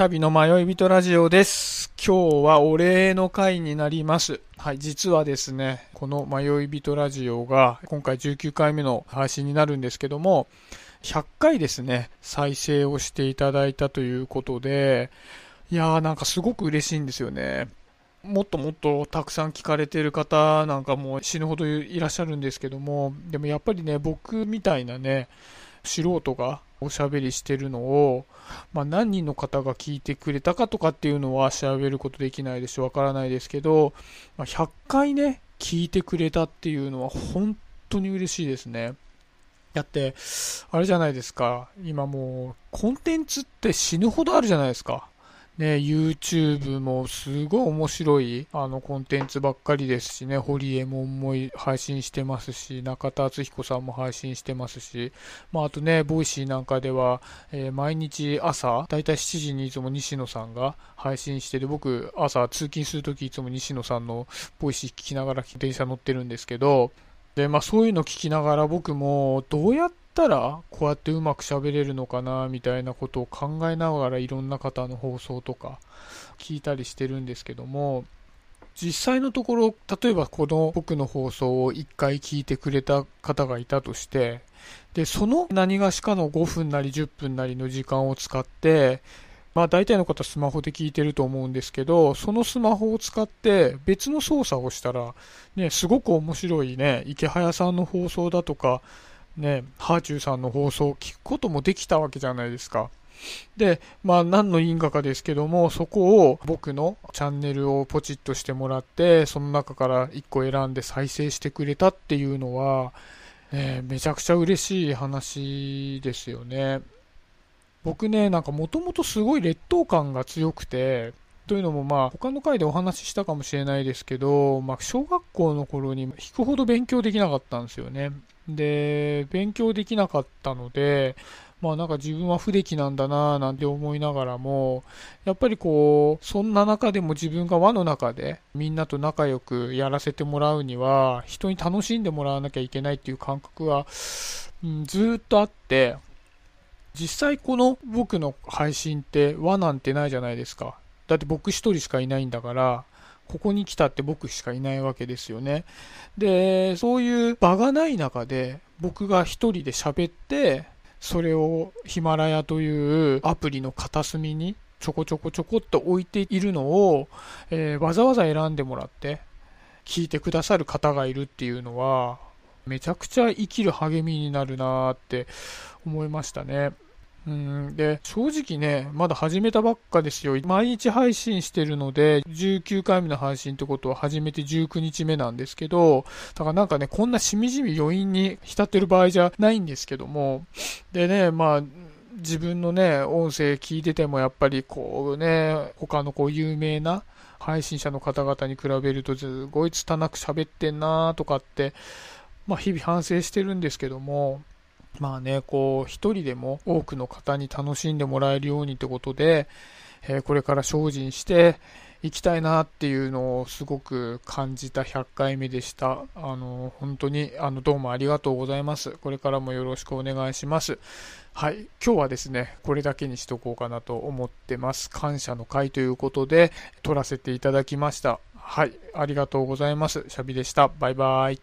シャビの迷い人ラジオです。今日はお礼の回になります。はい、実はですね、この迷い人ラジオが今回19回目の配信になるんですけども、100回ですね、再生をしていただいたということで、いやーなんかすごく嬉しいんですよね。もっともっとたくさん聞かれてる方なんかも死ぬほどいらっしゃるんですけども、でもやっぱりね、僕みたいなね、素人がおしゃべりしてるのを、まあ、何人の方が聞いてくれたかとかっていうのは調べることできないでしょわからないですけど、まあ、100回ね、聞いてくれたっていうのは本当に嬉しいですね。だって、あれじゃないですか。今もう、コンテンツって死ぬほどあるじゃないですか。ね、YouTube もすごい面白いあのコンテンツばっかりですしね、ホリエモンも配信してますし、中田敦彦さんも配信してますし、まあ、あとね、ボイシーなんかでは、えー毎日朝、だいたい7時にいつも西野さんが配信してて、僕、朝通勤するときいつも西野さんのボイシー聞きながら電車乗ってるんですけど、で、まあそういうの聞きながら僕もどうやったらこうやってうまく喋れるのかなみたいなことを考えながらいろんな方の放送とか聞いたりしてるんですけども、実際のところ、例えばこの僕の放送を1回聞いてくれた方がいたとして、で、その何がしかの5分なり10分なりの時間を使って、まあ大体の方スマホで聞いてると思うんですけど、そのスマホを使って別の操作をしたら、ね、すごく面白いね、池早さんの放送だとか、ね、ハーチューさんの放送を聞くこともできたわけじゃないですか。で、まあ何の因果かですけども、そこを僕のチャンネルをポチッとしてもらって、その中から1個選んで再生してくれたっていうのは、ね、めちゃくちゃ嬉しい話ですよね。僕ね、なんかもともとすごい劣等感が強くて、というのもまあ他の回でお話ししたかもしれないですけど、まあ小学校の頃に引くほど勉強できなかったんですよね。で、勉強できなかったので、まあなんか自分は不出来なんだなぁなんて思いながらも、やっぱりこう、そんな中でも自分が輪の中でみんなと仲良くやらせてもらうには、人に楽しんでもらわなきゃいけないっていう感覚は、うん、ずっとあって、実際この僕の配信って輪なんてないじゃないですか。だって僕一人しかいないんだから、ここに来たって僕しかいないわけですよね。で、そういう場がない中で僕が一人で喋って、それをヒマラヤというアプリの片隅にちょこちょこちょこっと置いているのを、えーわざわざ選んでもらって聞いてくださる方がいるっていうのはめちゃくちゃ生きる励みになるなって思いましたね。うん、で、正直ね、まだ始めたばっかですよ。毎日配信してるので、19回目の配信ってことは初めて19日目なんですけど、だからなんかね、こんなしみじみ余韻に浸ってる場合じゃないんですけども、でね、まあ、自分のね、音声聞いててもやっぱりこうね、他のこう有名な配信者の方々に比べるとすごい拙く喋ってんなとかって、まあ日々反省してるんですけども、まあね、こう、一人でも多くの方に楽しんでもらえるようにってことで、えーこれから精進していきたいなっていうのをすごく感じた100回目でした。あの、本当に、あの、どうもありがとうございます。これからもよろしくお願いします。はい。今日はですね、これだけにしとこうかなと思ってます。感謝の会ということで、撮らせていただきました。はい。ありがとうございます。シャビでした。バイバイ。